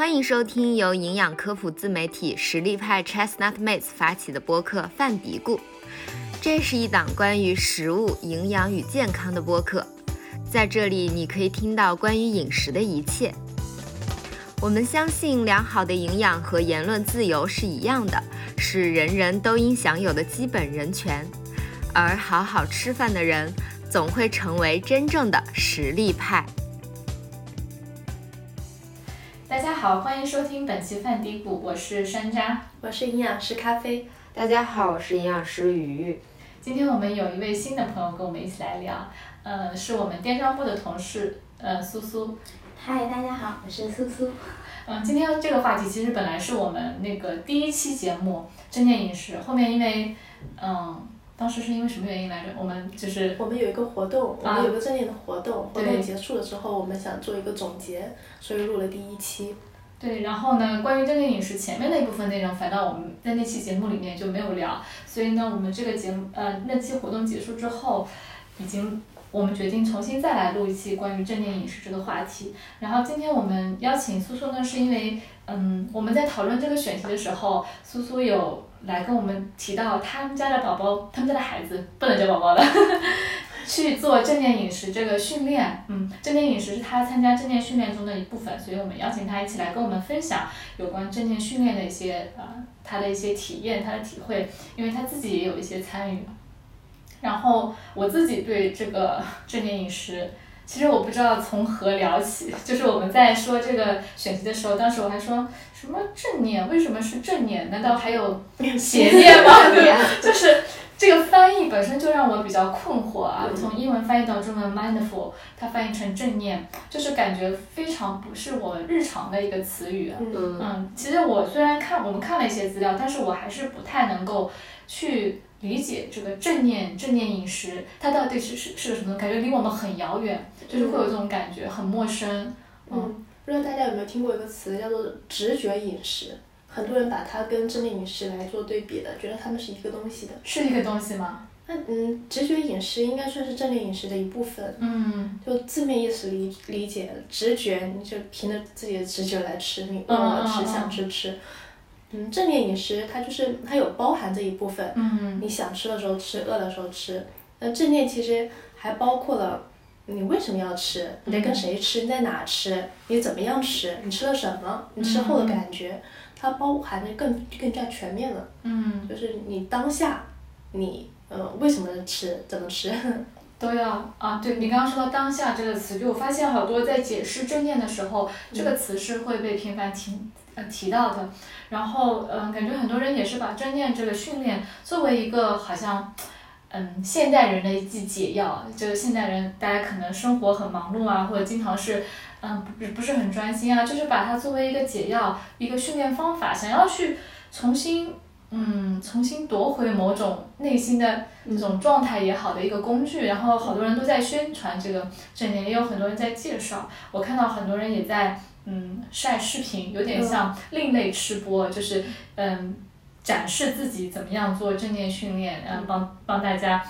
欢迎收听由营养科普自媒体实力派 Chestnut Mates 发起的播客《饭嘀咕》。这是一档关于食物、营养与健康的播客，在这里你可以听到关于饮食的一切。我们相信良好的营养和言论自由是一样的，是人人都应享有的基本人权。而好好吃饭的人，总会成为真正的实力派。好，欢迎收听本期饭嘀咕，我是山楂，我是营养师咖啡。大家好，我是营养师鱼鱼。今天我们有一位新的朋友跟我们一起来聊，呃，是我们电商部的同事，呃，苏苏。嗨，大家好，我是苏苏。嗯，今天这个话题其实本来是我们那个第一期节目正念饮食，后面因为，嗯，当时是因为什么原因来着？我们就是我们有一个活动，我们有个正念的活动，活动结束了之后，我们想做一个总结，所以录了第一期。对，然后呢，关于正念饮食前面的一部分内容，反倒我们在那期节目里面就没有聊，所以呢，我们这个节目呃那期活动结束之后，已经我们决定重新再来录一期关于正念饮食这个话题。然后今天我们邀请苏苏呢，是因为嗯我们在讨论这个选题的时候，苏苏有来跟我们提到他们家的宝宝，他们家的孩子不能叫宝宝了。去做正念饮食这个训练，嗯，正念饮食是他参加正念训练中的一部分，所以我们邀请他一起来跟我们分享有关正念训练的一些呃他的一些体验，他的体会，因为他自己也有一些参与。然后我自己对这个正念饮食，其实我不知道从何聊起，就是我们在说这个选题的时候，当时我还说什么正念，为什么是正念？难道还有邪念吗？就是这个翻译本身就让我比较困惑啊。从英文翻译到中文 mindful，它翻译成正念，就是感觉非常不是我日常的一个词语。嗯，嗯，其实我虽然看我们看了一些资料，但是我还是不太能够去理解这个正念正念饮食，它到底是是是个什么？感觉离我们很遥远，就是会有这种感觉，很陌生。嗯，不知道大家有没有听过一个词叫做直觉饮食？很多人把它跟正念饮食来做对比的，觉得它们是一个东西的。是一个东西吗？那嗯，直觉饮食应该算是正念饮食的一部分。嗯就字面意思理理解，直觉你就凭着自己的直觉来吃，你饿了吃，想吃吃。嗯，正念饮食它就是它有包含这一部分，嗯你想吃的时候吃，饿的时候吃。那正念其实还包括了你为什么要吃，你在跟谁吃，你在哪吃，你怎么样吃，你吃了什么，你吃后的感觉，它包含的更更加全面了。嗯，就是你当下，你呃为什么吃，怎么吃。都要啊。对你刚刚说到当下这个词，就我发现好多在解释正念的时候，这个词是会被频繁提呃提到的。然后嗯、呃感觉很多人也是把正念这个训练作为一个好像。嗯，现代人的一剂解药，就是现代人大家可能生活很忙碌啊，或者经常是，嗯，不不是很专心啊，就是把它作为一个解药，一个训练方法，想要去重新，嗯，重新夺回某种内心的这种状态也好的一个工具。然后好多人都在宣传这个正念，也有很多人在介绍。我看到很多人也在，嗯，晒视频，有点像另类吃播，就是，嗯。展示自己怎么样做正念训练，然后帮帮大家，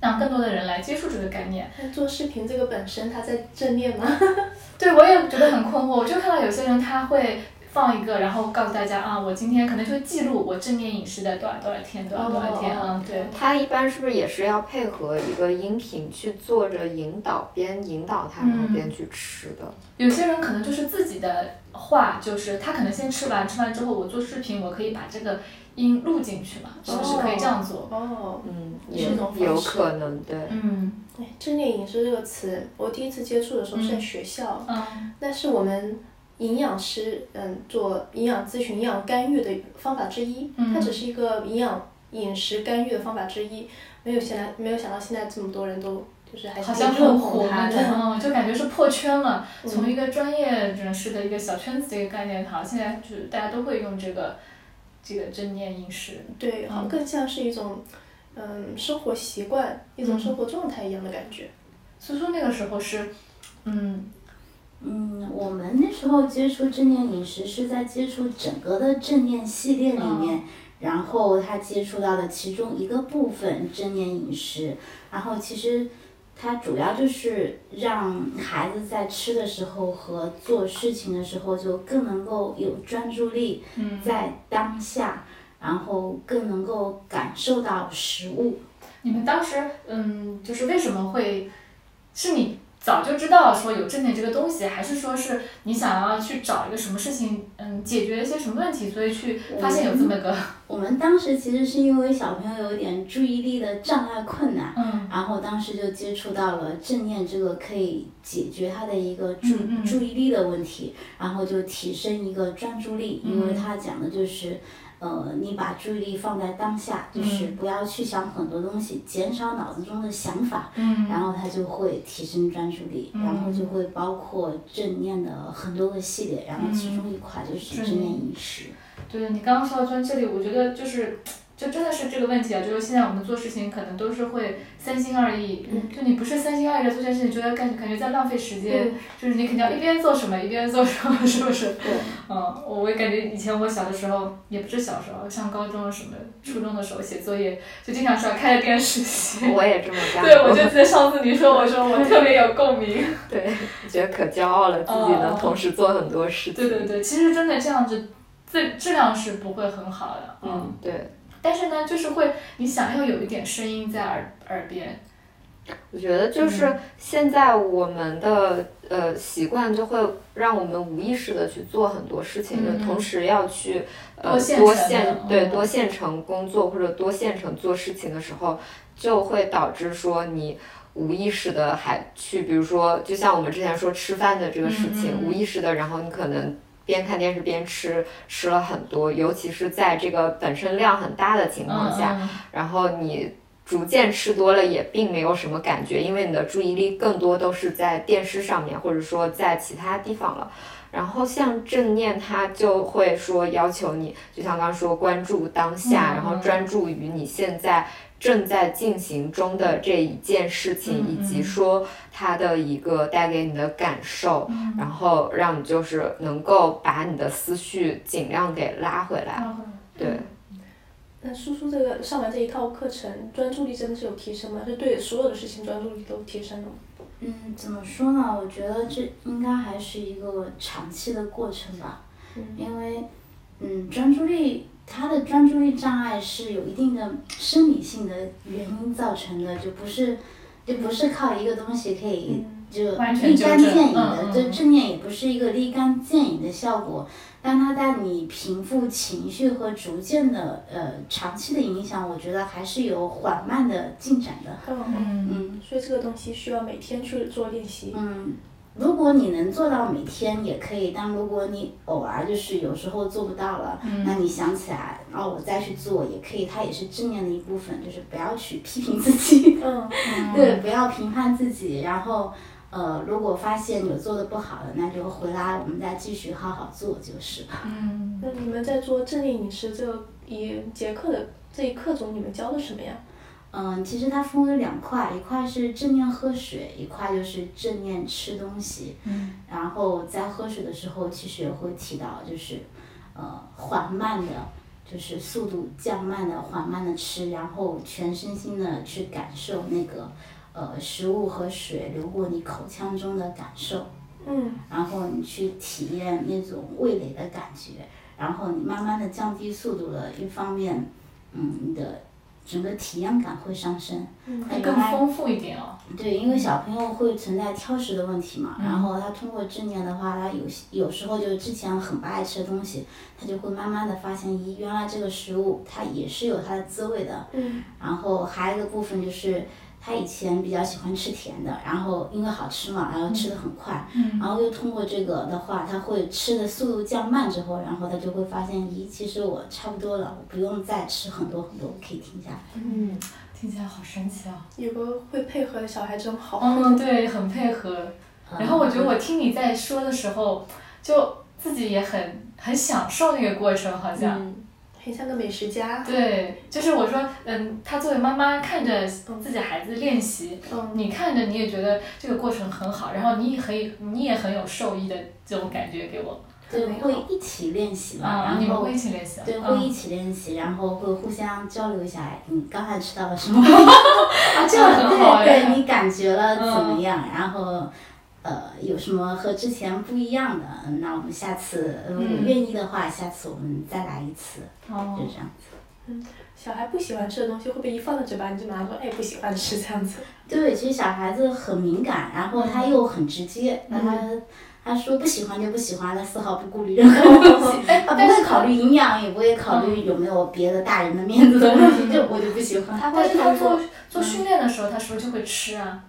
让更多的人来接触这个概念。做视频这个本身，它在正念吗？对，我也觉得很困惑。我就看到有些人他会放一个，然后告诉大家啊，我今天可能就会记录我正念饮食的多少多少天，多少多少天，嗯，对。他一般是不是也是要配合一个音频去做着引导，边引导他，然后嗯边去吃的？有些人可能就是自己的话，就是他可能先吃完，吃完之后我做视频，我可以把这个音录进去嘛，是不是可以这样做？哦，嗯，是也一种方式有可能，对。嗯哎正念饮食这个词，我第一次接触的时候是在学校，嗯那是我们营养师嗯做营养咨询、营养干预的方法之一，嗯它只是一个营养饮食干预的方法之一，没有现在没有想到现在这么多人都就是还是好像挺热很火。嗯，就感觉是破圈了。嗯从一个专业人士的一个小圈子的一个概念，好像现在就是大家都会用这个这个正念饮食。对，好像更像是一种嗯生活习惯、一种生活状态一样的感觉。所以说那个时候是，嗯嗯，我们那时候接触正念饮食是在接触整个的正念系列里面，然后他接触到的其中一个部分正念饮食，然后其实它主要就是让孩子在吃的时候和做事情的时候就更能够有专注力，嗯在当下，然后更能够感受到食物。你们当时，嗯，就是为什么会，是你早就知道说有正念这个东西，还是说是你想要去找一个什么事情，嗯，解决一些什么问题，所以去发现有这么个，我们当时其实是因为小朋友有点注意力的障碍困难，嗯然后当时就接触到了正念这个可以解决他的一个注、嗯嗯注意力的问题，然后就提升一个专注力，因为他讲的就是。呃，你把注意力放在当下，就是嗯不要去想很多东西，减少脑子中的想法，嗯然后它就会提升专注力，嗯然后就会包括正念的很多个系列，然后其中一款就是正念饮食。对你刚刚说到专这里，我觉得就是。就真的是这个问题啊，就是现在我们做事情可能都是会三心二意，就你不是三心二意的做这件事情，觉得感感觉在浪费时间，就是你肯定要一边做什么一边做什么，是不是？对，嗯，我也感觉以前我小的时候，也不是小时候，上高中什么、初中的时候写作业，就经常是要开着电视写。我也这么干。对，我就记得上次你说，我说我特别有共鸣。对，觉得可骄傲了，自己能同时做很多事情。对对对，其实真的这样子，质质量是不会很好的。嗯，对。但是呢，就是会，你想要有一点声音在耳耳边。我觉得就是现在我们的、呃习惯就会让我们无意识的去做很多事情，同时要去呃多线对嗯多线程工作或者多线程做事情的时候，就会导致说你无意识的还去，比如说就像我们之前说吃饭的这个事情，无意识的，然后你可能。边看电视边吃，吃了很多，尤其是在这个本身量很大的情况下，嗯然后你逐渐吃多了也并没有什么感觉，因为你的注意力更多都是在电视上面，或者说在其他地方了。然后像正念，它就会说要求你，就像刚刚说关注当下，嗯然后专注于你现在正在进行中的这一件事情，嗯以及说它的一个带给你的感受，嗯然后让你就是能够把你的思绪尽量给拉回来。嗯对。那叔叔这个上完这一套课程，专注力真的是有提升吗？是对所有的事情专注力都提升了吗？嗯，怎么说呢？我觉得这应该还是一个长期的过程吧，嗯因为，嗯，专注力他的专注力障碍是有一定的生理性的原因造成的，就不是，就不是靠一个东西可以就立竿见影的。这正念也不是一个立竿见影的效果，但它在你平复情绪和逐渐的呃长期的影响，我觉得还是有缓慢的进展的。嗯，嗯嗯。所以这个东西需要每天去做练习。嗯，如果你能做到每天也可以，但如果你偶尔就是有时候做不到了，那你想起来，然后我再去做也可以，它也是正念的一部分，就是不要去批评自己，嗯，对，不要评判自己，然后。呃，如果发现有做的不好的，那就回来，我们再继续好好做就是了。嗯那你们在做正念饮食这一节课的这一课中，你们教的什么呀？嗯，其实它分为两块，一块是正念喝水，一块就是正念吃东西。嗯然后在喝水的时候，其实也会提到，就是呃缓慢的，就是速度降慢的缓慢的吃，然后全身心的去感受那个呃食物和水流过你口腔中的感受，嗯然后你去体验那种味蕾的感觉，然后你慢慢的降低速度了，一方面，嗯，你的整个体验感会上升。嗯会更丰富一点哦。对，因为小朋友会存在挑食的问题嘛，嗯然后他通过正念的话，他有有时候就是之前很不爱吃的东西，他就会慢慢的发现，咦，原来这个食物它也是有它的滋味的。嗯然后还有一个部分就是，他以前比较喜欢吃甜的，然后因为好吃嘛，然后吃的很快，嗯然后又通过这个的话，他会吃的速度降慢之后，然后他就会发现，咦，其实我差不多了，我不用再吃很多很多，我可以停下来。嗯，听起来好神奇啊。有个会配合的小孩真好。嗯，对，很配合。嗯然后我觉得我听你在说的时候，就自己也很很享受那个过程，好像。嗯，很像个美食家。对，就是我说，嗯，他作为妈妈看着自己孩子练习，嗯，你看着你也觉得这个过程很好，然后你也很你也很有受益的这种感觉给我。对，会一起练习嘛，啊，然后你们会一起练习啊？对，嗯会一起练习，然后会互相交流一下，哎你刚才吃到了什么？啊，这样很好对哎对，你感觉了怎么嗯样？然后。呃，有什么和之前不一样的？嗯那我们下次，呃如果嗯愿意的话，下次我们再来一次，哦就这样子。小孩不喜欢吃的东西，会不会一放到嘴巴你就马上说，哎，不喜欢吃这样子？对，其实小孩子很敏感，然后他又很直接，那他他说不喜欢就不喜欢，他丝毫不顾虑任何东西，他不会考虑 营养，也不会考虑有没有别的大人的面子的问题，就我就不喜欢。他但会他做做训练的时候，他是不是就会吃啊？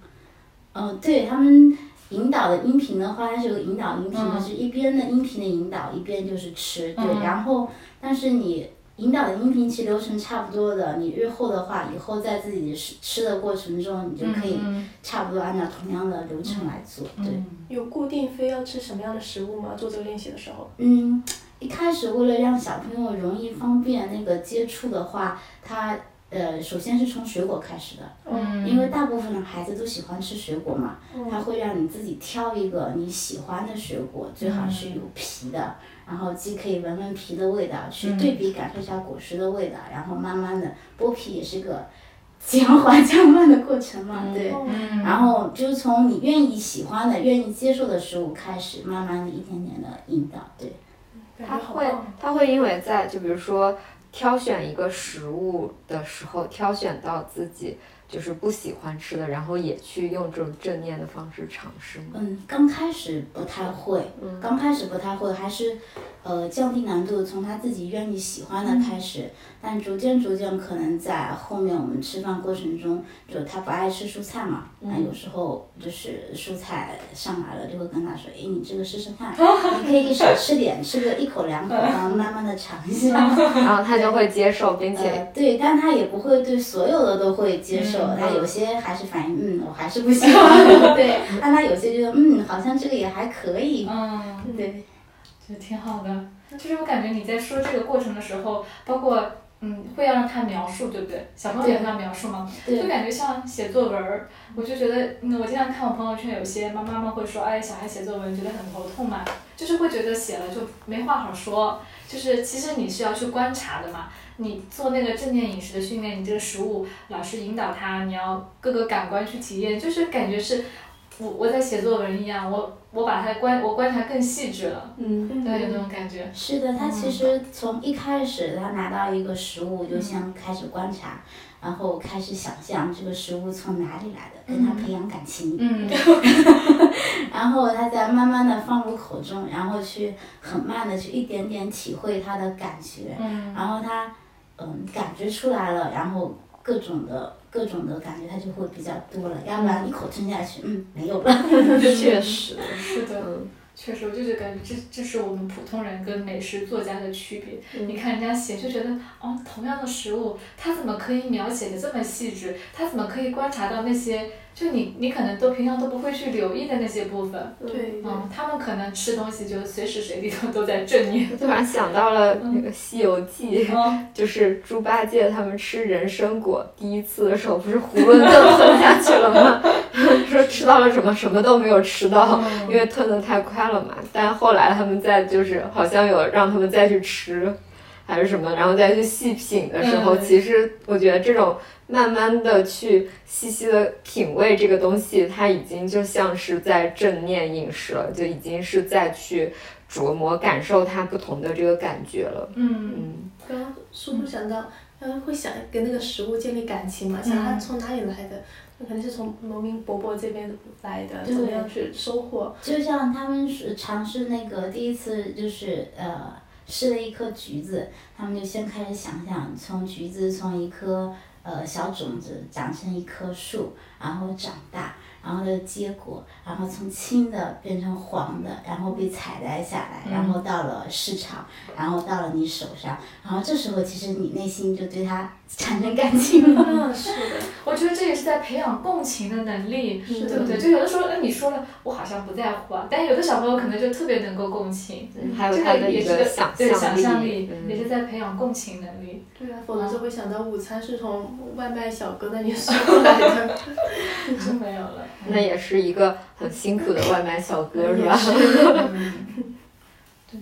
嗯，对他们引导的音频的话，它是有个引导音频，嗯就是一边的音频的引导，一边就是吃，对，嗯然后但是你。引导的音频其实流程差不多的，你日后的话，以后在自己吃吃的过程中，你就可以嗯差不多按照同样的流程来做，对。嗯有固定非要吃什么样的食物吗？做这个练习的时候？嗯，一开始为了让小朋友容易方便那个接触的话，他呃首先是从水果开始的，嗯，因为大部分的孩子都喜欢吃水果嘛，嗯。他会让你自己挑一个你喜欢的水果，最好是有皮的，然后既可以闻闻皮的味道，去对比感受一下果实的味道，然后慢慢的剥皮也是个 减缓将慢的过程嘛，对。嗯，然后就是从你愿意喜欢的、愿意接受的食物开始，慢慢的一点点的引导，对。感他会他会因为在就比如说挑选一个食物的时候，挑选到自己就是不喜欢吃的，然后也去用这种正念的方式尝试吗？嗯，刚开始不太会，刚开始不太会，还是呃降低难度，从他自己愿意喜欢的开始，但逐渐逐渐可能在后面我们吃饭过程中，就他不爱吃蔬菜嘛，那、有时候就是蔬菜上来了，就会跟他说，哎，你这个试试看，你可以少吃点，吃个一口两口，然后慢慢的尝一下。然后他就会接受，并且呃，对，但他也不会对所有的都会接受，嗯他有些还是反应，嗯，我还是不喜欢，对，但他有些觉得，嗯，好像这个也还可以，嗯，对，就挺好的。就是我感觉你在说这个过程的时候，包括嗯，会要让他描述，对不对？小朋友也会要描述吗？就感觉像写作文儿，我就觉得，嗯，我经常看我朋友圈，有些妈妈们会说，哎，小孩写作文觉得很头痛嘛，就是会觉得写了就没话好说，就是其实你是要去观察的嘛。你做那个正念饮食的训练，你这个食物老师引导他，你要各个感官去体验，就是感觉是我我在写作文一样，我我把它观我观察更细致了，嗯，对，有那种感觉。是的，他其实从一开始他拿到一个食物就先开始观察，然后开始想象这个食物从哪里来的，跟他培养感情，嗯 然后他再慢慢的放入口中，然后去很慢的去一点点体会他的感觉，嗯然后他嗯感觉出来了，然后各种的各种的感觉它就会比较多了，要不然一口吞下去，嗯，没有了。确实，是的，嗯，确实，我就是感觉这这是我们普通人跟美食作家的区别。你看人家写就觉得，哦，同样的食物，他怎么可以描写的这么细致？他怎么可以观察到那些，就你你可能都平常都不会去留意的那些部分？对，嗯，他们可能吃东西就随时随地都都在正念。我突然 想到了那个《西游记》嗯 就是猪八戒他们吃人参果第一次的时候，不是囫囵吞吞下去了吗？说吃到了什么，什么都没有吃到，因为吞的太快了嘛。但后来他们再就是好像有让他们再去吃，还是什么，然后再去细品的时候，嗯其实我觉得这种慢慢的去细细的品味这个东西，它已经就像是在正念饮食了，就已经是在去琢磨感受它不同的这个感觉了。嗯嗯。刚刚叔叔讲到，嗯，会想跟那个食物建立感情嘛，想它从哪里来的，那肯定是从农民伯伯这边来的，怎么样去收获？就像他们是尝试那个第一次就是呃试了一颗橘子，他们就先开始想象从橘子从一颗呃小种子长成一棵树，然后长大，然后的结果，然后从青的变成黄的，然后被采摘下来，然后到了市场，然后到了你手上，然后这时候其实你内心就对它产生感情了。嗯，是的，我觉得这也是在培养共情的能力，是对不对？就有的时候，那你说了，我好像不在乎啊，但有的小朋友可能就特别能够共情，还有这他的一个也是对想象象力，嗯也是在培养共情能力。对啊，否则就会想到午餐是从外卖小哥那里送过来的。就没有了。那也是一个很辛苦的外卖小哥，是吧？对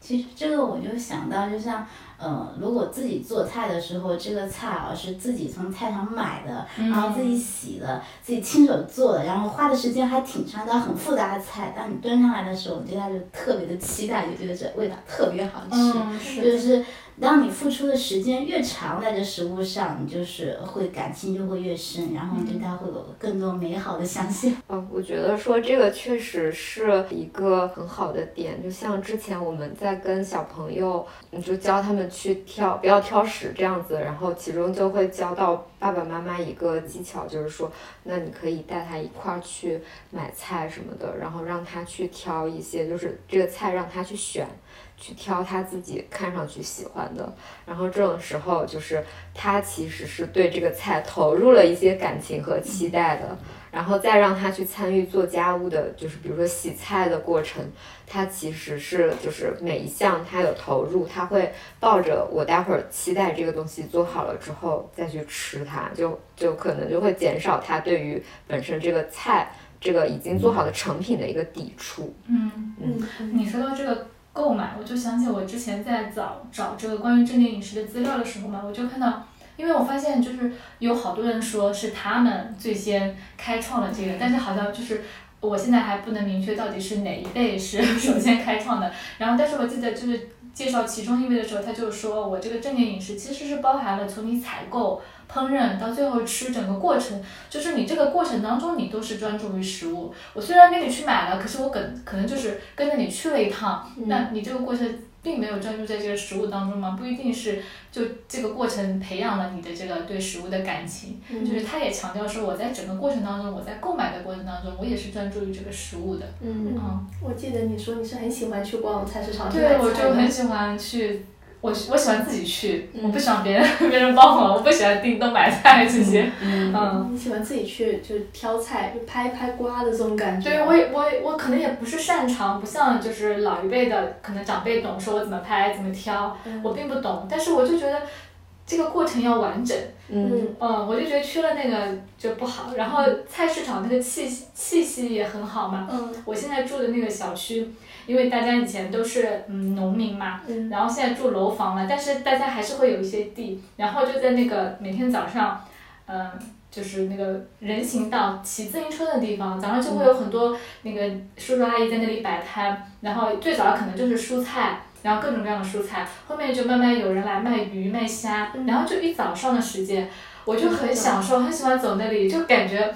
其实这个我就想到，就像，呃，如果自己做菜的时候，这个菜啊是自己从菜场买的，然后自己洗的，自己亲手做的，然后花的时间还挺长的，很复杂的菜，当你端上来的时候，你对它就特别的期待，就觉得这味道特别好吃。嗯，就是是当你付出的时间越长，在这食物上，你就是会感情就会越深，然后对它会有更多美好的想象。嗯，我觉得说这个确实是一个很好的点，就像之前我们在跟小朋友，你就教他们去挑，不要挑食这样子，然后其中就会教到爸爸妈妈一个技巧，就是说，那你可以带他一块儿去买菜什么的，然后让他去挑一些，就是这个菜让他去选。去挑他自己看上去喜欢的，然后这种时候就是他其实是对这个菜投入了一些感情和期待的，然后再让他去参与做家务的，就是比如说洗菜的过程，他其实是就是每一项他有投入，他会抱着我待会儿期待这个东西做好了之后再去吃它，就就可能就会减少他对于本身这个菜这个已经做好的成品的一个抵触。嗯，嗯，你说到这个购买，我就想起我之前在找找这个关于正念饮食的资料的时候嘛，我就看到，因为我发现就是有好多人说是他们最先开创了这个，但是好像就是。我现在还不能明确到底是哪一辈是 首先开创的，然后但是我记得就是介绍其中一位的时候，他就说我这个正念饮食其实是包含了从你采购、烹饪到最后吃整个过程，就是你这个过程当中你都是专注于食物。我虽然跟你去买了，可是我可可能就是跟着你去了一趟，那你这个过程并没有专注在这个食物当中嘛，不一定是就这个过程培养了你的这个对食物的感情。就是他也强调说，我在整个过程当中，我在购买的过程当中，我也是专注于这个食物的。嗯，嗯，我记得你说你是很喜欢去逛菜市场去买对，我就很喜欢去，我我喜欢自己去，嗯我不喜欢别人 别人帮我，我不喜欢叮咚买菜这些。嗯，你喜欢自己去就是挑菜，就拍拍瓜的这种感觉。对我也我也我可能也不是擅长，不像就是老一辈的可能长辈懂，说我怎么拍怎么挑，嗯我并不懂，但是我就觉得这个过程要完整。嗯嗯，我就觉得缺了那个就不好。然后菜市场那个气息气息也很好嘛。嗯我现在住的那个小区，因为大家以前都是嗯农民嘛，嗯然后现在住楼房了，但是大家还是会有一些地，然后就在那个每天早上，嗯、就是那个人行道骑自行车的地方，早上就会有很多那个叔叔阿姨在那里摆摊，然后最早可能就是蔬菜。然后各种各样的蔬菜，后面就慢慢有人来卖鱼卖虾，嗯然后就一早上的时间，我就很享受，很喜欢走那里，就感觉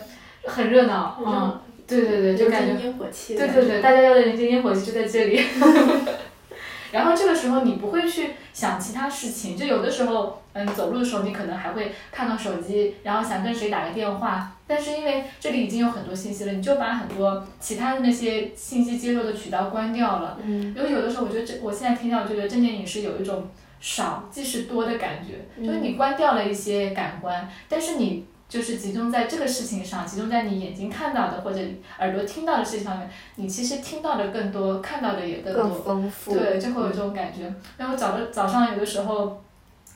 很热闹，嗯，对对对，就感觉烟火气。对对对，大家要的人间烟火气就在这里。然后这个时候你不会去想其他事情，就有的时候，嗯，走路的时候你可能还会看到手机，然后想跟谁打个电话，但是因为这里已经有很多信息了，你就把很多其他的那些信息接收的渠道关掉了。嗯因为有的时候我觉得这，我现在听到这个正念饮食有一种少即是多的感觉，就是你关掉了一些感官，但是你就是集中在这个事情上，集中在你眼睛看到的或者耳朵听到的事情上面，你其实听到的更多，看到的也更多，更丰富。对，就会有这种感觉。然后早的早上有的时候，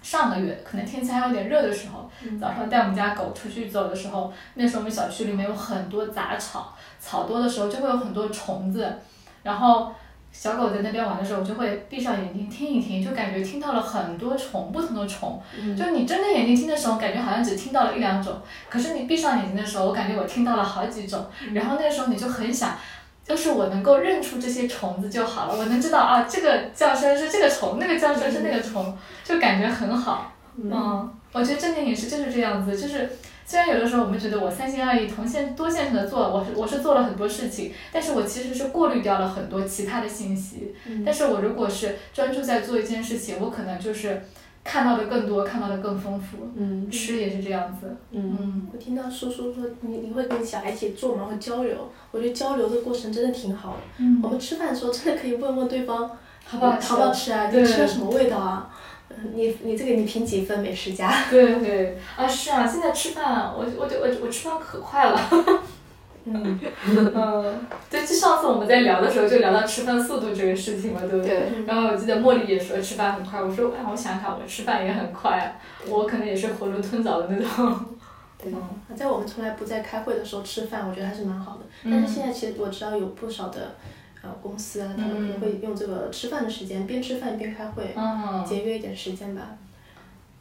上个月可能天气还有点热的时候，早上带我们家狗出去走的时候，那时候我们小区里面有很多杂草，草多的时候就会有很多虫子，然后。小狗在那边玩的时候，我就会闭上眼睛听一听，就感觉听到了很多虫，不同的虫。就你睁着眼睛听的时候，感觉好像只听到了一两种，可是你闭上眼睛的时候，我感觉我听到了好几种。然后那时候你就很想，要是我能够认出这些虫子就好了，我能知道啊，这个叫声是这个虫，那个叫声是那个虫，就感觉很好。嗯，我觉得正念饮食就是这样子，就是虽然有的时候我们觉得我三心二意、同线多线程的做，我是我是做了很多事情，但是我其实是过滤掉了很多其他的信息。但是我如果是专注在做一件事情，我可能就是看到的更多，看到的更丰富。嗯吃也是这样子。嗯嗯我听到叔叔说你你会跟小孩一起做嘛，会交流，我觉得交流的过程真的挺好的。嗯我们吃饭的时候真的可以问问对方好不好吃好不好吃啊？对你吃了什么味道啊？嗯你你这个你评几分美食家？对对啊，是啊，现在吃饭，我我我我吃饭可快了。嗯，嗯，对，就上次我们在聊的时候就聊到吃饭速度这个事情嘛，对不对？对，然后我记得茉莉也说吃饭很快，我说哎，我想想，我吃饭也很快啊，我可能也是囫囵吞枣的那种。对嗯在我们从来不在开会的时候吃饭，我觉得还是蛮好的。但嗯是现在其实我知道有不少的呃公司啊，他们可嗯能会用这个吃饭的时间边吃饭边开会，嗯，节约一点时间吧。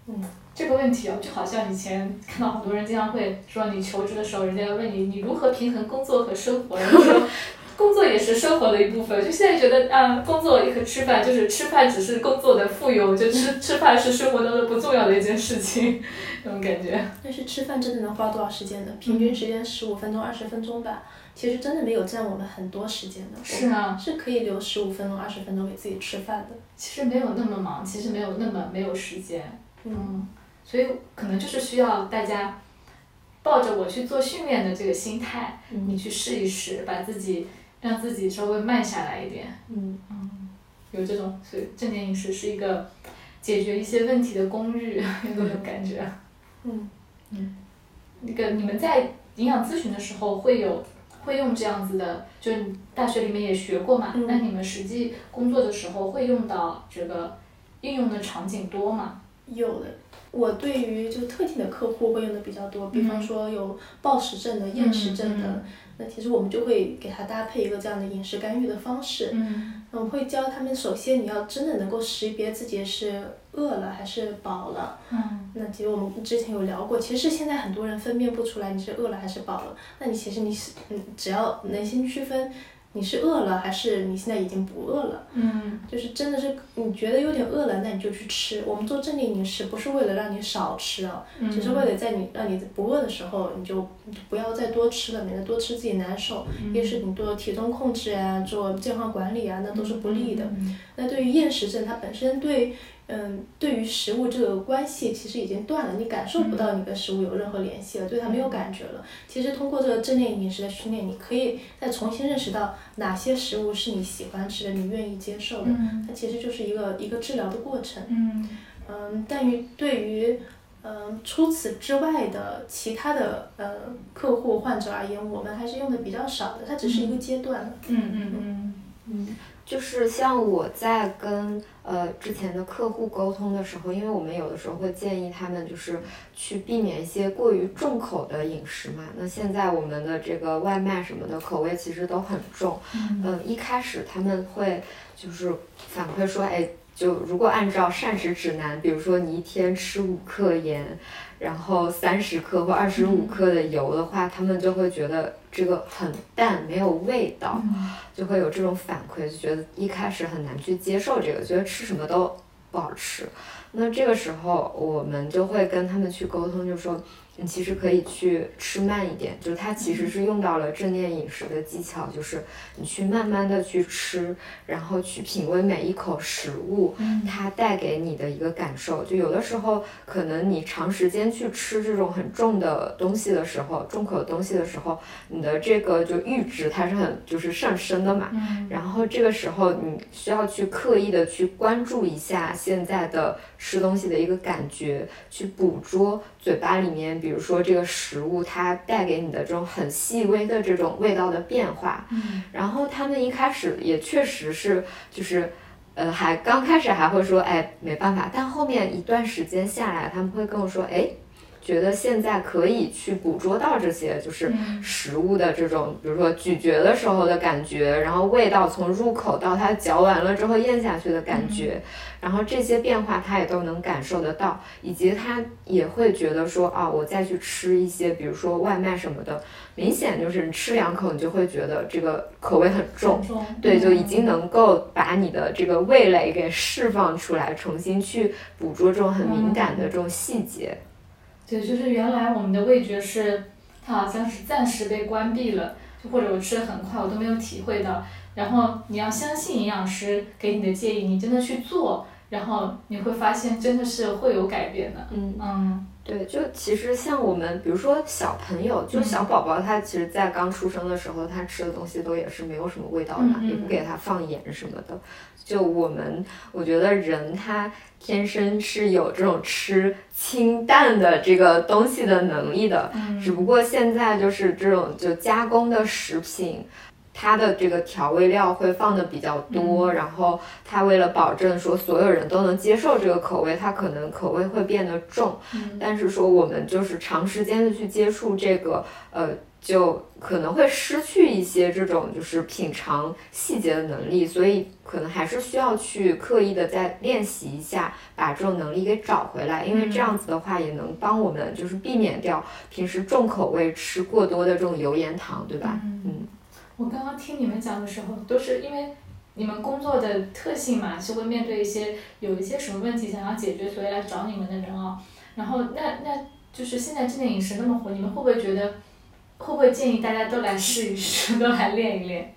嗯，这个问题啊，就好像以前看到很多人经常会说，你求职的时候，人家要问你你如何平衡工作和生活，然后说 工作也是生活的一部分。就现在觉得啊，工作和吃饭就是吃饭只是工作的附庸，就吃 吃饭是生活当中不重要的一件事情，那种感觉。但是吃饭真的能花多少时间呢？平均时间十五分钟、二十分钟吧，其实真的没有占我们很多时间的。是啊，是可以留十五分钟、二十分钟给自己吃饭的。其实没有那么忙，其实没有那么没有时间。嗯，嗯，所以可能就是需要大家抱着我去做训练的这个心态，你去试一试，把自己让自己稍微慢下来一点。嗯嗯，有这种，所以正念饮食是一个解决一些问题的工具，有这种感觉。嗯嗯那个你们在营养咨询的时候会有会用这样子的，就你大学里面也学过嘛？嗯那你们实际工作的时候会用到这个应用的场景多吗？有的。我对于就特定的客户会用的比较多，比方说有暴食症的、厌食症的，那其实我们就会给他搭配一个这样的饮食干预的方式。嗯那我会教他们，首先你要真的能够识别自己是饿了还是饱了。嗯那其实我们之前有聊过，其实现在很多人分辨不出来你是饿了还是饱了。那你其实你是嗯，只要能先区分你是饿了还是你现在已经不饿了，嗯就是真的是你觉得有点饿了，那你就去吃。我们做正念饮食不是为了让你少吃啊，嗯，只是为了在你让你不饿的时候，你就不要再多吃了，免得多吃自己难受。嗯也是你做体重控制啊，做健康管理啊，那都是不利的。嗯那对于厌食症，它本身对，嗯，对于食物这个关系其实已经断了，你感受不到你跟食物有任何联系了，对它没有感觉了。其实通过这个正念饮食的训练，你可以再重新认识到哪些食物是你喜欢吃的，你愿意接受的。嗯它其实就是一个一个治疗的过程。嗯嗯，但于对于嗯除此之外的其他的呃客户患者而言，我们还是用的比较少的，它只是一个阶段嗯。嗯嗯嗯，就是像我在跟呃之前的客户沟通的时候，因为我们有的时候会建议他们就是去避免一些过于重口的饮食嘛。那现在我们的这个外卖什么的口味其实都很重，嗯嗯，一开始他们会就是反馈说，哎，就如果按照膳食指南，比如说你一天吃五克盐，然后三十克或二十五克的油的话，他们就会觉得这个很淡，没有味道，就会有这种反馈，就觉得一开始很难去接受这个，觉得吃什么都不好吃。那这个时候，我们就会跟他们去沟通，就说你其实可以去吃慢一点，就是它其实是用到了正念饮食的技巧，就是你去慢慢的去吃，然后去品味每一口食物，它带给你的一个感受。就有的时候，可能你长时间去吃这种很重的东西的时候，重口的东西的时候，你的这个就阈值它是很就是上升的嘛。嗯然后这个时候你需要去刻意的去关注一下现在的吃东西的一个感觉，去捕捉嘴巴里面，比如说这个食物它带给你的这种很细微的这种味道的变化。嗯然后他们一开始也确实是就是。呃，还刚开始还会说，哎，没办法，但后面一段时间下来，他们会跟我说，哎，觉得现在可以去捕捉到这些，就是嗯。食物的这种，比如说咀嚼的时候的感觉，然后味道从入口到它嚼完了之后咽下去的感觉，然后这些变化他也都能感受得到，以及他也会觉得说啊，我再去吃一些，比如说外卖什么的，明显就是你吃两口你就会觉得这个口味很，重对，就已经能够把你的这个味蕾给释放出来，重新去捕捉这种很敏感的这种细节。对，就是原来我们的味觉是，它好像是暂时被关闭了，就或者我吃的很快，我都没有体会到。然后你要相信营养师给你的建议，你真的去做，然后你会发现真的是会有改变的。嗯嗯对，就其实像我们，比如说小朋友，就小宝宝，他其实，在刚出生的时候，他吃的东西都也是没有什么味道的，也不给他放盐什么的。就我们，我觉得人他天生是有这种吃清淡的这个东西的能力的，嗯只不过现在就是这种就加工的食品。它的这个调味料会放的比较多，然后它为了保证说所有人都能接受这个口味，它可能口味会变得重。嗯。但是说我们就是长时间的去接触这个，呃，就可能会失去一些这种就是品尝细节的能力，所以可能还是需要去刻意的再练习一下，把这种能力给找回来，因为这样子的话也能帮我们就是避免掉平时重口味吃过多的这种油盐糖，对吧？嗯我刚刚听你们讲的时候，都是因为你们工作的特性嘛，就会面对一些有一些什么问题想要解决，所以来找你们的人哦。然后那那就是现在正念饮食那么火，你们会不会觉得，会不会建议大家都来试一试，都来练一练？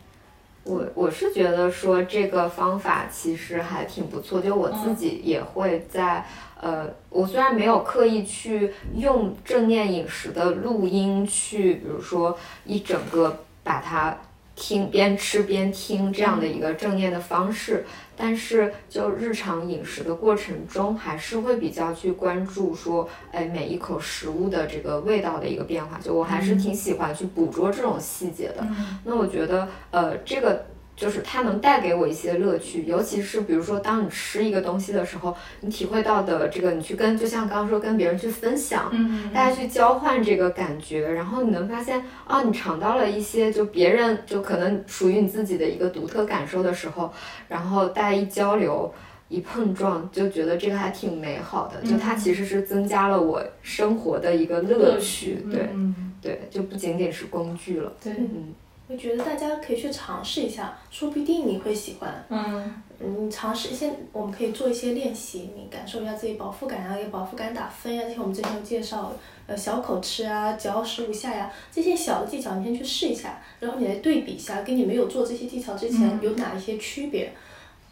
我我是觉得说这个方法其实还挺不错，就我自己也会在、呃，我虽然没有刻意去用正念饮食的录音去，比如说一整个把它听边吃边听这样的一个正念的方式，但是就日常饮食的过程中，还是会比较去关注说，哎，每一口食物的这个味道的一个变化，就我还是挺喜欢去捕捉这种细节的。嗯。那我觉得，呃，这个就是它能带给我一些乐趣，尤其是比如说，当你吃一个东西的时候，你体会到的这个，你去跟，就像刚刚说，跟别人去分享，嗯大家去交换这个感觉，然后你能发现，啊，你尝到了一些就别人就可能属于你自己的一个独特感受的时候，然后大家一交流。一碰撞就觉得这个还挺美好的，就它其实是增加了我生活的一个乐趣，对嗯对，就不仅仅是工具了，对，嗯。我觉得大家可以去尝试一下，说不定你会喜欢。嗯你，尝试一些，我们可以做一些练习，你感受一下自己饱腹感啊，给饱腹感打分呀、就像我们之前有介绍，呃，小口吃啊，嚼十五下呀，这些小的技巧你先去试一下，然后你来对比一下，跟你没有做这些技巧之前嗯有哪一些区别。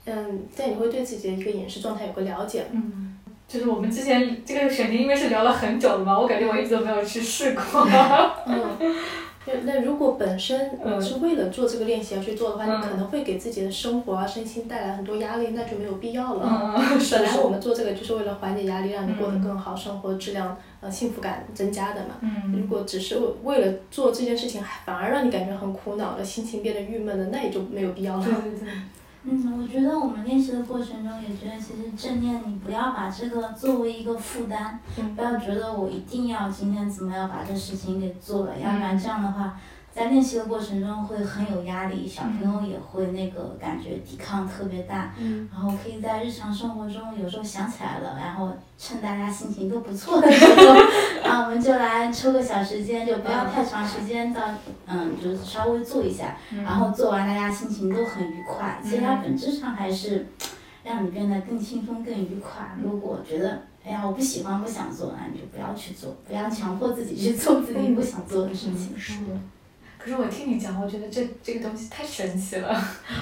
嗯，这样你会对自己的一个饮食状态有个了解。嗯。就是我们之前这个选题，因为是聊了很久的嘛，我感觉我一直都没有去试过。嗯，那那如果本身嗯是为了做这个练习而去做的话，嗯你可能会给自己的生活啊、身心带来很多压力，那就没有必要了。嗯，本来我们做这个就是为了缓解压力，让你过得嗯更好，生活质量呃幸福感增加的嘛。如嗯果只是为了做这件事情，反而让你感觉很苦恼了，心情变得郁闷了，那也就没有必要了。对对对，嗯，我觉得我们练习的过程中也觉得，其实正念你不要把这个作为一个负担，嗯。不要觉得我一定要今天怎么样把这事情给做了，要不然这样的话，在练习的过程中会很有压力，小朋友也会那个感觉抵抗特别大，嗯。然后可以在日常生活中有时候想起来了，然后趁大家心情都不错的时候，然后我们就来抽个小时间，就不要太长时间到，嗯，就是稍微做一下，然后做完大家心情都很愉快。其实它本质上还是让你变得更轻松、更愉快。如果觉得哎呀我不喜欢、不想做，那你就不要去做，不要强迫自己去做自己不想做的事情。是可是我听你讲，我觉得这这个东西太神奇了，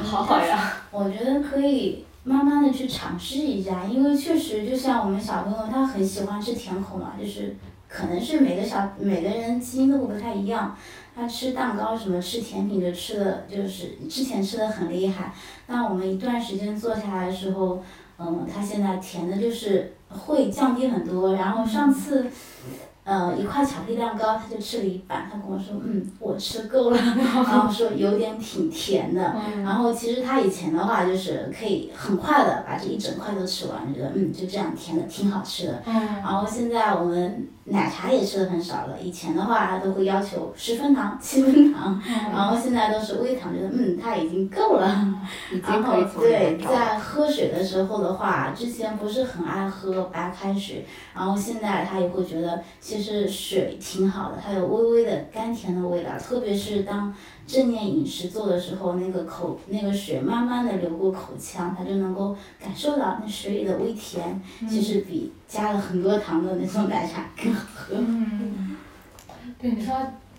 好好呀。我觉得可以慢慢的去尝试一下，因为确实就像我们小朋友，他很喜欢吃甜口嘛，就是可能是每个小每个人基因都不太一样，他吃蛋糕什么吃甜品就吃的就是之前吃的很厉害，那我们一段时间做下来的时候，嗯，他现在甜的就是会降低很多，然后上次。呃，一块巧克力蛋糕，他就吃了一半，他跟我说，嗯，我吃够了，然后说有点挺甜的，嗯。然后其实他以前的话就是可以很快的把这一整块都吃完，觉得嗯就这样甜的挺好吃的。嗯。然后现在我们奶茶也吃的很少了，以前的话他都会要求十分糖、七分糖，然后现在都是微糖，觉得嗯他已经够了。已经然后可以从里对，在喝水的时候的话，之前不是很爱喝白开水，然后现在他也会觉得其实水挺好的，它有微微的甘甜的味道，特别是当正念饮食做的时候，那个口那个水慢慢的流过口腔，它就能够感受到那水里的微甜，其实比加了很多糖的那种奶茶更好喝。对，你说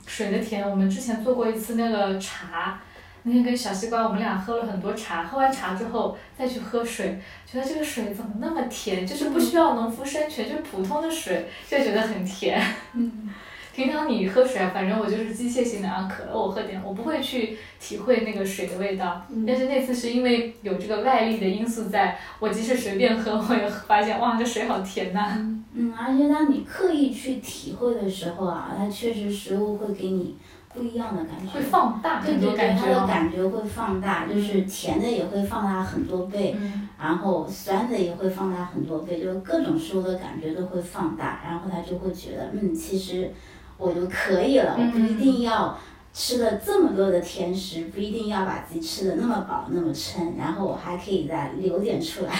水的甜，我们之前做过一次那个茶，那天跟小西瓜我们俩喝了很多茶，喝完茶之后再去喝水，觉得这个水怎么那么甜？就是不需要农夫山泉，就是普通的水就觉得很甜。嗯。平常你喝水啊，反正我就是机械性的啊，渴了我喝点，我不会去体会那个水的味道。但是那次是因为有这个外力的因素在，我即使随便喝，我也发现哇，这水好甜呐。嗯，而且当你刻意去体会的时候啊，它确实食物会给你不一样的感觉。会放大对对对，它的感觉会放大，就是甜的也会放大很多倍，然后酸的也会放大很多倍，就各种食物的感觉都会放大，然后他就会觉得，嗯，其实。我就可以了，我不一定要吃了这么多的甜食，不一定要把自己吃的那么饱那么撑，然后我还可以再留点出来。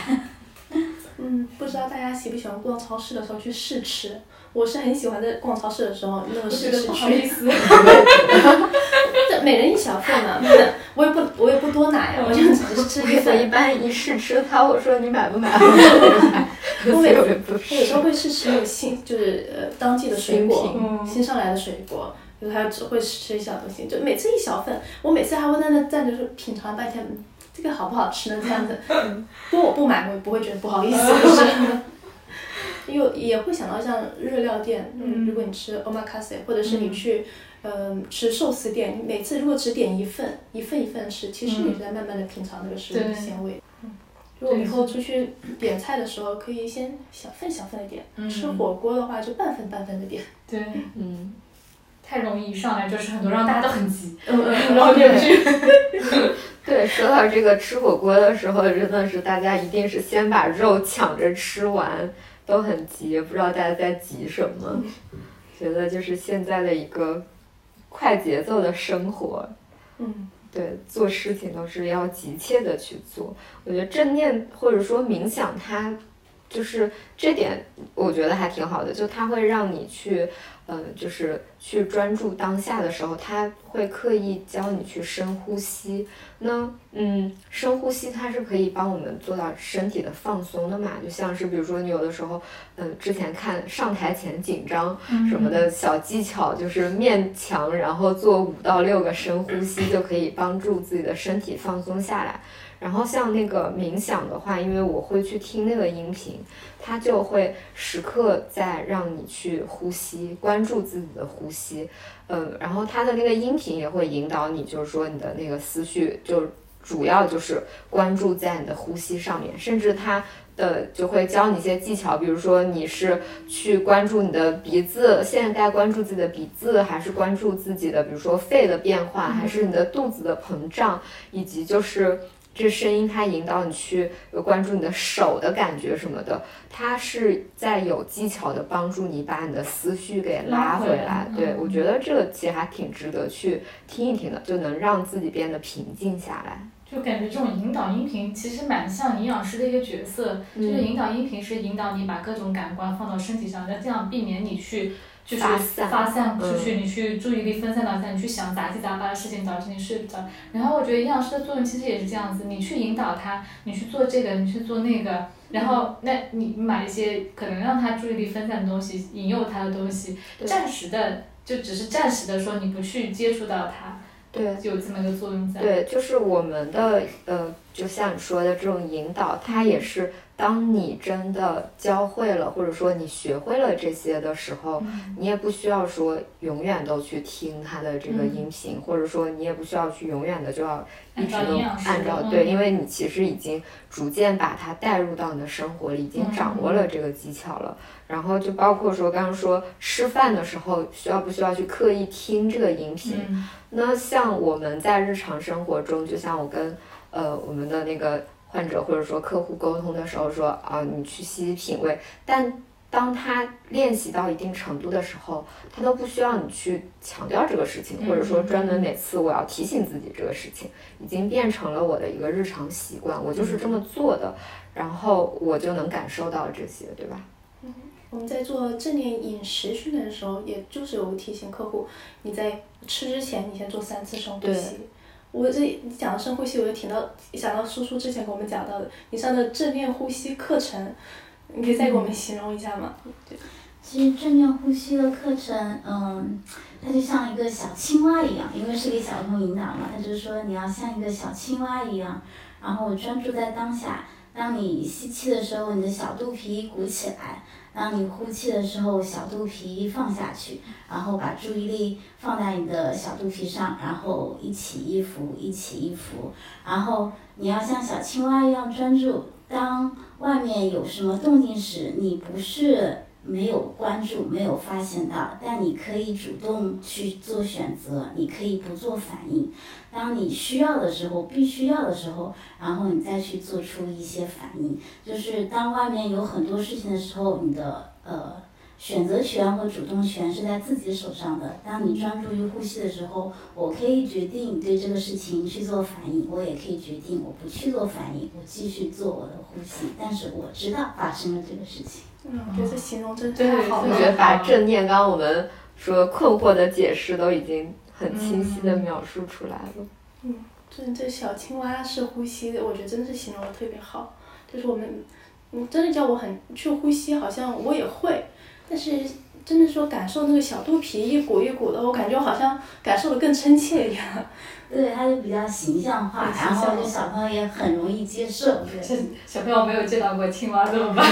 嗯，不知道大家喜不喜欢逛超市的时候去试吃？我是很喜欢在逛超市的时候那个试吃区。这 每人一小份嘛，我也不我也不多拿呀，我就只是吃一份。一般一试吃他会说你买不买？我每我有时候会试吃那个新，就是呃当季的水果，新上来的水果，就他只会吃一小东西，就每次一小份，我每次还会在那站着说品尝半天，这个好不好吃呢？这样子，不过我不买，我也不会觉得不好意思，就 是。又也会想到像日料店，嗯，如果你吃 omakase，或者是你去，嗯，吃寿司店，你每次如果只点一份，一份一份吃，其实你是在慢慢的品尝那个食物的鲜味。如果以后出去点菜的时候，可以先小份小份的点。吃火锅的话，就半份半份的点。对，嗯，太容易一上来就是很多，让大家都很急，然后点去。对，说到这个吃火锅的时候，真的是大家一定是先把肉抢着吃完，都很急，不知道大家在急什么。觉得就是现在的一个快节奏的生活。嗯。对，做事情都是要急切的去做。我觉得正念或者说冥想，它就是这点，我觉得还挺好的。就它会让你去，嗯，就是去专注当下的时候，它会刻意教你去深呼吸。那，嗯，深呼吸它是可以帮我们做到身体的放松的嘛？就像是比如说你有的时候，嗯，之前看上台前紧张什么的小技巧，就是面墙，然后做五到六个深呼吸，就可以帮助自己的身体放松下来。然后像那个冥想的话，因为我会去听那个音频，它就会时刻在让你去呼吸，关注自己的呼吸，嗯，然后它的那个音频也会引导你，就是说你的那个思绪就主要就是关注在你的呼吸上面，甚至它的就会教你一些技巧，比如说你是去关注你的鼻子，现在该关注自己的鼻子，还是关注自己的，比如说肺的变化，还是你的肚子的膨胀，以及就是。这声音它引导你去关注你的手的感觉什么的，它是在有技巧的帮助你把你的思绪给拉回来。对我觉得这个其实还挺值得去听一听的，就能让自己变得平静下来。就感觉这种引导音频其实蛮像营养师的一个角色，就是引导音频是引导你把各种感官放到身体上，那这样避免你去。就是发散出去，你去注意力分散到下你去想杂七杂八的事情，导致你睡不着。然后我觉得营养师的作用其实也是这样子，你去引导他，你去做这个，你去做那个，然后那你买一些可能让他注意力分散的东西，引诱他的东西，暂时的就只是暂时的说你不去接触到他，对，就有这么一个作用在。对，就是我们的呃，就像你说的这种引导，它也是。当你真的教会了，或者说你学会了这些的时候，你也不需要说永远都去听他的这个音频，或者说你也不需要去永远的就要一直都按照对，因为你其实已经逐渐把它带入到你的生活里，已经掌握了这个技巧了。然后就包括说刚刚说吃饭的时候需要不需要去刻意听这个音频？那像我们在日常生活中，就像我跟呃我们的那个。患者或者说客户沟通的时候说啊，你去细细品味。但当他练习到一定程度的时候，他都不需要你去强调这个事情，或者说专门每次我要提醒自己这个事情，已经变成了我的一个日常习惯，我就是这么做的，然后我就能感受到这些，对吧？嗯，我们在做正念饮食训练的时候，也就是有提醒客户，你在吃之前，你先做三次深呼吸。我这你讲到深呼吸，我就听到想到叔叔之前给我们讲到的，你上的正念呼吸课程，你可以再给我们形容一下吗？其实正念呼吸的课程，嗯，它就像一个小青蛙一样，因为是给小朋友引导嘛，它就是说你要像一个小青蛙一样，然后专注在当下。当你吸气的时候，你的小肚皮鼓起来；当你呼气的时候，小肚皮放下去。然后把注意力放在你的小肚皮上，然后一起一伏，一起一伏。然后你要像小青蛙一样专注。当外面有什么动静时，你不是。没有关注，没有发现到，但你可以主动去做选择，你可以不做反应。当你需要的时候，必须要的时候，然后你再去做出一些反应。就是当外面有很多事情的时候，你的呃选择权和主动权是在自己手上的。当你专注于呼吸的时候，我可以决定对这个事情去做反应，我也可以决定我不去做反应，我继续做我的呼吸。但是我知道发生了这个事情。嗯，我觉得这形容真太好了。我觉得把正念，刚刚我们说困惑的解释都已经很清晰的描述出来了。嗯，这这小青蛙式呼吸，我觉得真的是形容的特别好。就是我们，你，真的叫我很去呼吸，好像我也会，但是真的说感受那个小肚皮一鼓一鼓的，我感觉我好像感受的更真切一点。对，它就比较形象化，然后就小朋友也很容易接受。对，小朋友没有见到过青蛙怎么办？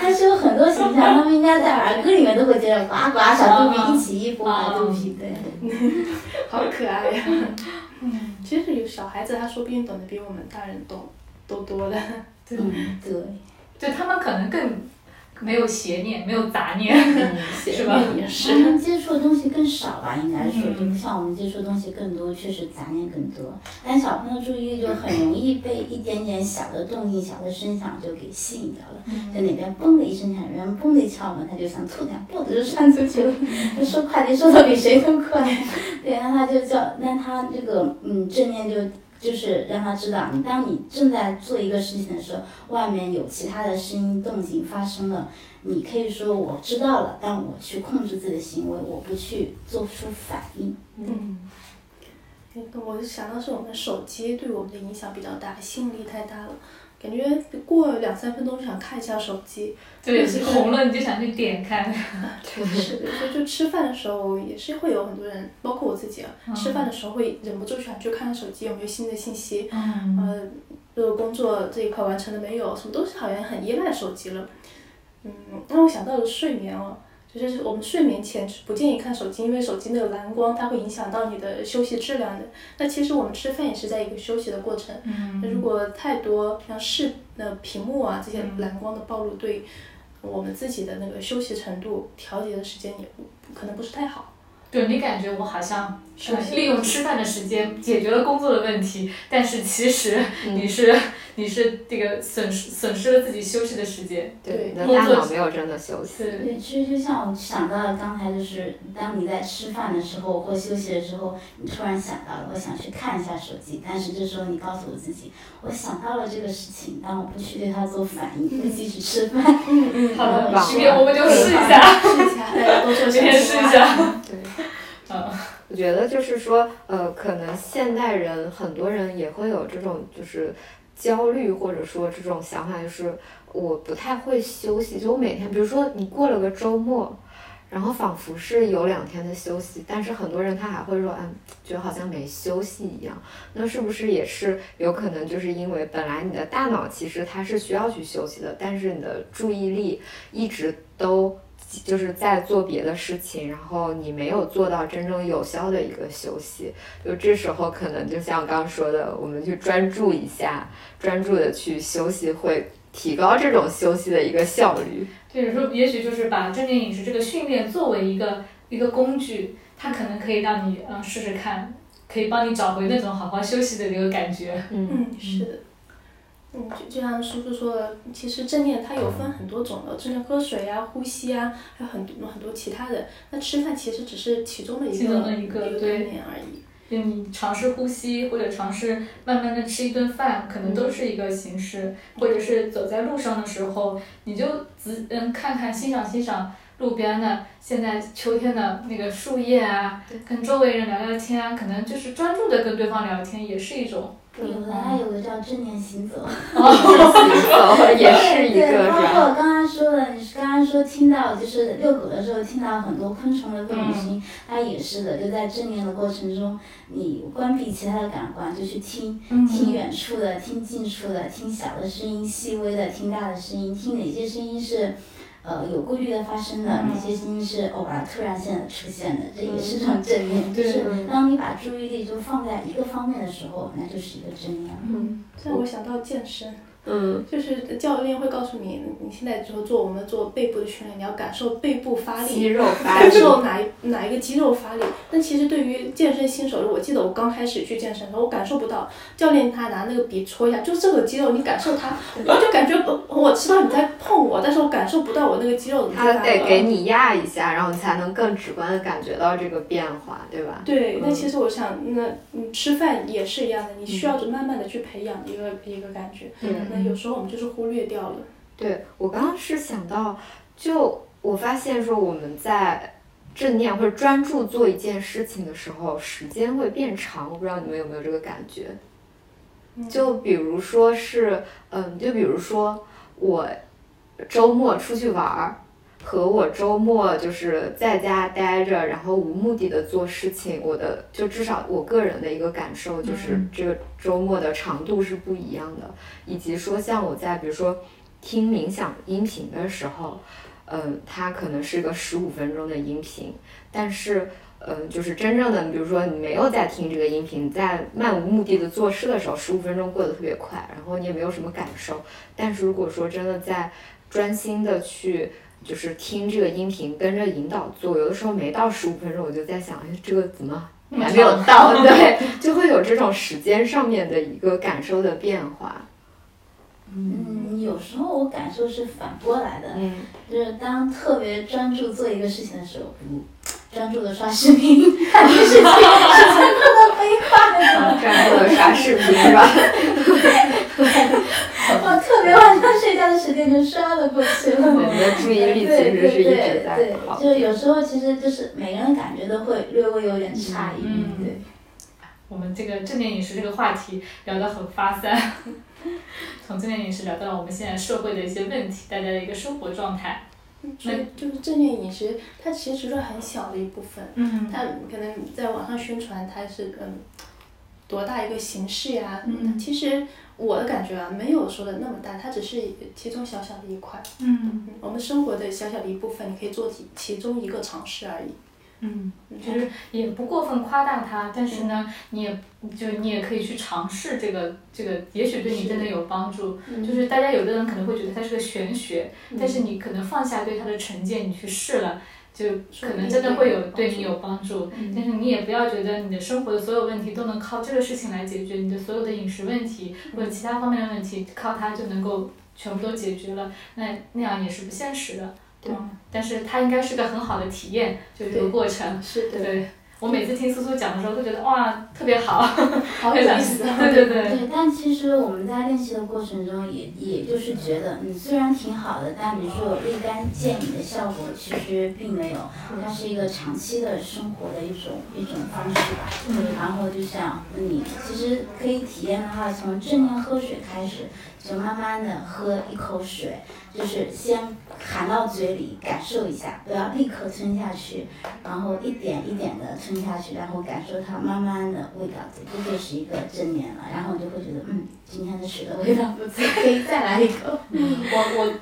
它是有很多形象，他们应该在儿歌里面都会见到呱呱小肚皮一起一鼓小肚皮，对。好可爱呀！嗯，其实有小孩子，他说不定懂得比我们大人懂都多了。对对，对他们可能更。没有邪念，没有杂念，是吧？他们接触的东西更少吧，应该说，就不像我们接触的东西更多，确实杂念更多。但小朋友注意力就很容易被一点点小的动静、小的声响就给吸引掉了。在哪边嘣的一声响，哪边嘣的一敲门，他就想突然蹦的就窜出去了，就收快递收的比谁都快。对，那他就叫，那他这个嗯正念就。就是让他知道，你当你正在做一个事情的时候，外面有其他的声音动静发生了，你可以说我知道了，但我去控制自己的行为，我不去做出反应。嗯，我就想到是我们手机对我们的影响比较大，吸引力太大了。感觉过两三分钟就想看一下手机，对，红了你就想去点开。是的，所以就吃饭的时候也是会有很多人，包括我自己啊，吃饭的时候会忍不住想去看看手机有没有新的信息，呃，这个工作这一块完成了没有，什么东西好像很依赖手机了。嗯，让我想到了睡眠哦。就是我们睡眠前不建议看手机，因为手机那个蓝光它会影响到你的休息质量的。那其实我们吃饭也是在一个休息的过程。那如果太多像视那屏幕啊这些蓝光的暴露，对我们自己的那个休息程度调节的时间也不可能不是太好。对你感觉我好像利用吃饭的时间解决了工作的问题，但是其实你是你是这个损失损失了自己休息的时间。对，你的大脑没有真的休息。对，其实就像我想到了刚才，就是当你在吃饭的时候或休息的时候，你突然想到了，我想去看一下手机，但是这时候你告诉我自己，我想到了这个事情，但我不去对它做反应，不继续吃饭。嗯嗯，好的，今天我们就试一下，试一下，大家都说今天试一下。对。我觉得就是说，呃，可能现代人很多人也会有这种就是焦虑，或者说这种想法，就是我不太会休息。就我每天，比如说你过了个周末，然后仿佛是有两天的休息，但是很多人他还会说，嗯，觉得好像没休息一样。那是不是也是有可能就是因为本来你的大脑其实它是需要去休息的，但是你的注意力一直都。就是在做别的事情，然后你没有做到真正有效的一个休息，就这时候可能就像刚刚说的，我们去专注一下，专注的去休息，会提高这种休息的一个效率。对，说也许就是把正念饮食这个训练作为一个一个工具，它可能可以让你嗯试试看，可以帮你找回那种好好休息的那个感觉。嗯，是的。嗯，就就像叔叔说的，其实正念它有分很多种的，正念喝水啊、呼吸啊，还有很多很多其他的。那吃饭其实只是其中的一个一个概念而已。就你尝试呼吸，或者尝试慢慢的吃一顿饭，可能都是一个形式。或者是走在路上的时候，你就仔嗯看看欣赏欣赏路边的现在秋天的那个树叶啊，跟周围人聊聊天啊，可能就是专注的跟对方聊天，也是一种。有的还有个叫正念行走。行走 也是一对，个，包括是吧？我刚刚说的，你刚刚说听到就是遛狗的时候听到很多昆虫的声音，它也是的，就在正念的过程中，你关闭其他的感官，就去听，听远处的，听近处的，听小的声音、细微的，听大的声音，听哪些声音是。呃，有规律的发生的，那些声音是偶尔突然现的出现的，这也是种正念。就是当你把注意力就放在一个方面的时候，那就是一个正念。嗯这让我想到健身，嗯就是教练会告诉你，你现在之后做我们做背部的训练，你要感受背部发力，肌肉发感力，受哪一哪一个肌肉发力。但其实对于健身新手，我记得我刚开始去健身的时候，我感受不到教练他拿那个笔戳一下，就这个肌肉你感受它，我就感觉不我知道你在碰我，但是我感受不到我那个肌肉怎么他得给你压一下，然后你才能更直观的感觉到这个变化，对吧？对，那嗯其实我想，那你，吃饭也是一样的，你需要着慢慢的去培养一个一个感觉。对那有时候我们就是忽略掉了。对我刚刚是想到，就我发现说我们在正念或者专注做一件事情的时候，时间会变长。我不知道你们有没有这个感觉？就比如说是，嗯，就比如说我周末出去玩儿，和我周末就是在家待着，然后无目的的做事情，我的就至少我个人的一个感受就是这个周末的长度是不一样的，以及说像我在比如说听冥想音频的时候，嗯，它可能是个十五分钟的音频，但是。嗯，就是真正的，比如说你没有在听这个音频，在漫无目的的做事的时候，十五分钟过得特别快，然后你也没有什么感受。但是如果说真的在专心的去就是听这个音频，跟着引导做，有的时候没到十五分钟，我就在想，哎，这个怎么还没有到？对，就会有这种时间上面的一个感受的变化。嗯，有时候我感受是反过来的，嗯，就是当特别专注做一个事情的时候，嗯专注的刷视频，看电视剧，时间过得飞快的。专注的刷视频是吧？我特别晚上睡觉的时间就刷了过去了。对，你的注意力其对对实是一直对在。就是有时候其实就是每个人感觉都会略微有点差异。嗯对。我们这个正念饮食这个话题聊得很发散，从正念饮食聊到了我们现在社会的一些问题，大家的一个生活状态。所以就是正念饮食，它其实是很小的一部分。嗯它可能在网上宣传它是嗯多大一个形式呀、嗯其实我的感觉啊，没有说的那么大，它只是其中小小的一块。嗯嗯，我们生活的小小的一部分，你可以做其其中一个尝试而已。嗯，就是也不过分夸大它，但是呢，你也就你也可以去尝试这个这个，也许对你真的有帮助。就是大家有的人可能会觉得它是个玄学，但是你可能放下对它的成见，你去试了。就可能真的会有对你有帮助，但是你也不要觉得你的生活的所有问题都能靠这个事情来解决，你的所有的饮食问题或者其他方面的问题靠它就能够全部都解决了，那那样也是不现实的。对嗯，但是它应该是个很好的体验，就这个过程。是的，对我每次听苏苏讲的时候，都觉得哇特别好，好有意思。对对对，对，但其实我们在练习的过程中也，也就是觉得，你虽然挺好的，但比如说有立竿见影的效果，其实并没有。它是一个长期的生活的一种一种方式吧。然后就像你其实可以体验的话，从正念喝水开始，就慢慢的喝一口水，就是先含到嘴里感受一下，不要立刻吞下去，然后一点一点的吞下去，然后感受它慢慢的味道，这就是一个正念了。然后你就会觉得，嗯，今天的水的味道不错，可以再来一口。我我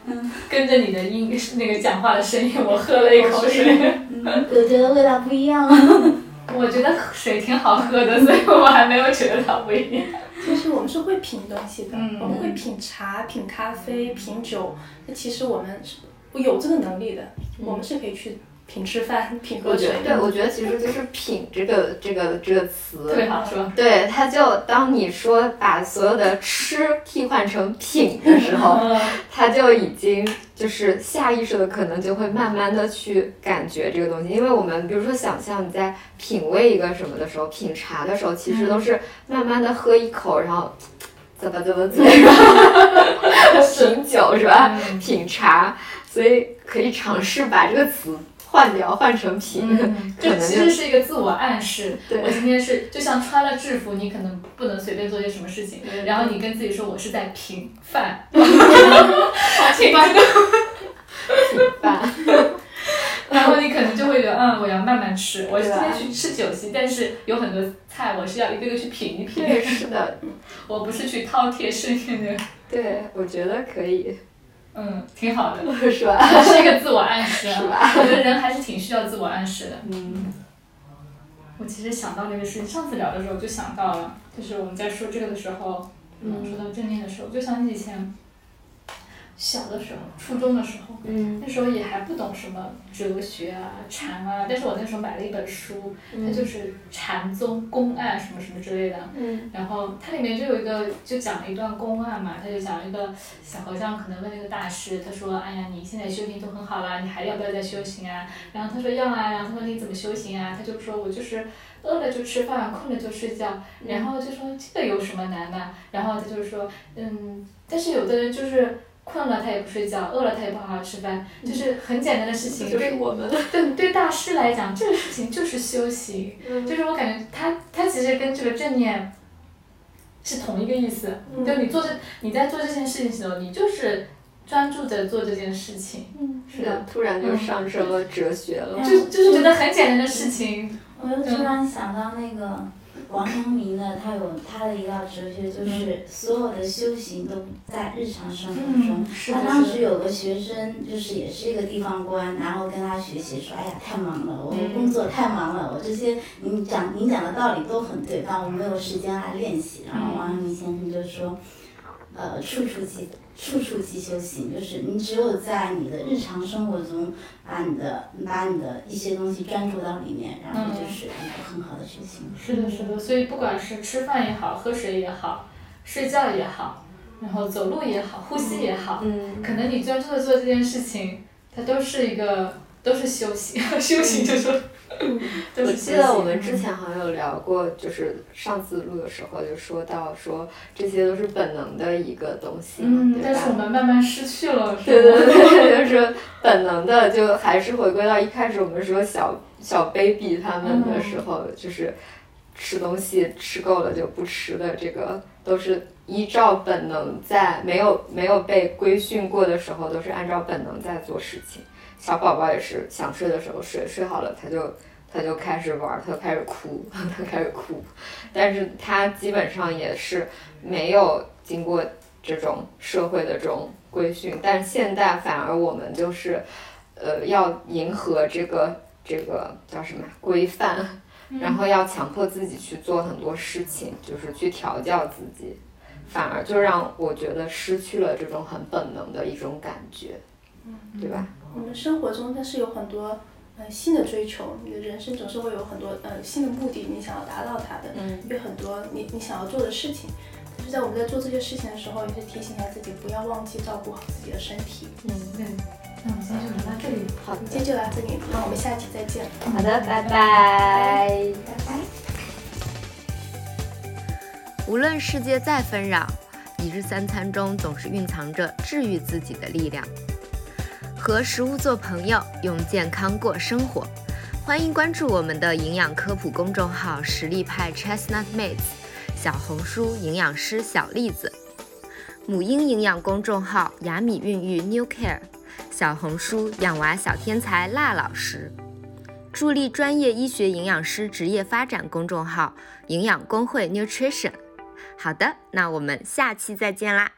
跟着你的音那个讲话的声音，我喝了一口水，嗯，我觉得味道不一样了。我觉得水挺好喝的，所以我还没有觉得它不一样。其实我们是会品东西的，嗯我们会品茶、品咖啡、品酒。那其实我们是有这个能力的，我们是可以去品吃饭、品喝水我觉得，对，我觉得其实就是“品”这个这个这个词，特别好说。对，它就当你说把所有的吃替换成品的时候，它就已经就是下意识的可能就会慢慢的去感觉这个东西，因为我们比如说想象你在品味一个什么的时候，品茶的时候，其实都是慢慢的喝一口，然后啧吧啧吧啧，然后 品酒是吧？品茶，所以可以尝试把这个词换掉，换成品，嗯，可能这其实是一个自我暗示。对我今天是就像穿了制服，你可能不能随便做些什么事情，然后你跟自己说我是在平饭，平饭，饭。然后你可能就会觉得，嗯，我要慢慢吃，我今天去吃酒席，但是有很多菜我是要一个个去品一品，对，是的，我不是去饕餮盛宴的，对，我觉得可以，嗯，挺好的，是吧？是一个自我暗示啊，是吧我觉得人还是挺需要自我暗示的。嗯我其实想到那个事情，上次聊的时候就想到了，就是我们在说这个的时候，嗯，说到正念的时候，就想起以前小的时候，初中的时候，嗯那时候也还不懂什么哲学啊、禅啊，但是我那时候买了一本书，它就是禅宗公案什么什么之类的，嗯然后它里面就有一个，就讲了一段公案嘛，他就讲一个小和尚可能问那个大师，他说：“哎呀，你现在修行都很好啦，你还要不要再修行啊？”然后他说要啊，然后他说你怎么修行啊？他就说我就是饿了就吃饭，困了就睡觉，然后就说这个有什么难的？然后他就说，嗯，但是有的人就是。困了他也不睡觉，饿了他也不好好吃饭，就是很简单的事情。就是我们，对对大师来讲，这个事情就是修行。就是我感觉他他其实跟这个正念是同一个意思，嗯。就你做这你在做这件事情的时候，你就是专注的做这件事情，嗯，是的，突然就上升了哲学了。就就是觉得很简单的事情，我又突然想到那个王阳明呢，他有他的一道哲学，就是所有的修行都在日常生活中。他当时，有个学生，就是也是一个地方官，然后跟他学习说：“哎呀，太忙了，我嗯工作太忙了，我这些您讲您讲的道理都很对，但我没有时间来练习。”然后王阳明先生就说：“呃，处处即处处即修行，就是你只有在你的日常生活中，把你的把你的一些东西专注到里面，然后就是一个很好的修行。是的，是的，所以不管是吃饭也好，喝水也好，睡觉也好，然后走路也好，呼吸也好，嗯，可能你专注的做这件事情，它都是一个都是修行，修行就说，都 我记得我们之前好像有聊过，就是上次录的时候就说到说这些都是本能的一个东西嘛，嗯，对但是我？们慢慢失去了，是对对对，就是本能的，就还是回归到一开始我们说小小 baby 他们的时候，就是吃东西吃够了就不吃的，这个都是依照本能在没有没有被规训过的时候，都是按照本能在做事情。小宝宝也是想睡的时候睡，睡好了他就他就开始玩儿，他就开始哭，他开始哭，但是他基本上也是没有经过这种社会的这种规训，但是现在反而我们就是，呃，要迎合这个这个叫什么规范，然后要强迫自己去做很多事情，就是去调教自己，反而就让我觉得失去了这种很本能的一种感觉，对吧？我们生活中它是有很多呃新的追求，你的人生总是会有很多呃新的目的，你想要达到它的，嗯有很多你你想要做的事情。就是在我们在做这些事情的时候，也是提醒一下自己，不要忘记照顾好自己的身体。嗯，对，那我们今天就聊到这里。好今，天就到这里，那我们下期再见。好的，拜拜。拜拜。无论世界再纷扰，一日三餐中总是蕴藏着治愈自己的力量。和食物做朋友，用健康过生活。欢迎关注我们的营养科普公众号“实力派 Chestnut Mates”，小红书营养师小栗子，母婴营养公众号“雅米孕育 New Care”，小红书养娃小天才辣老师。助力专业医学营养师职业发展公众号“营养工会 Nutrition”。好的，那我们下期再见啦。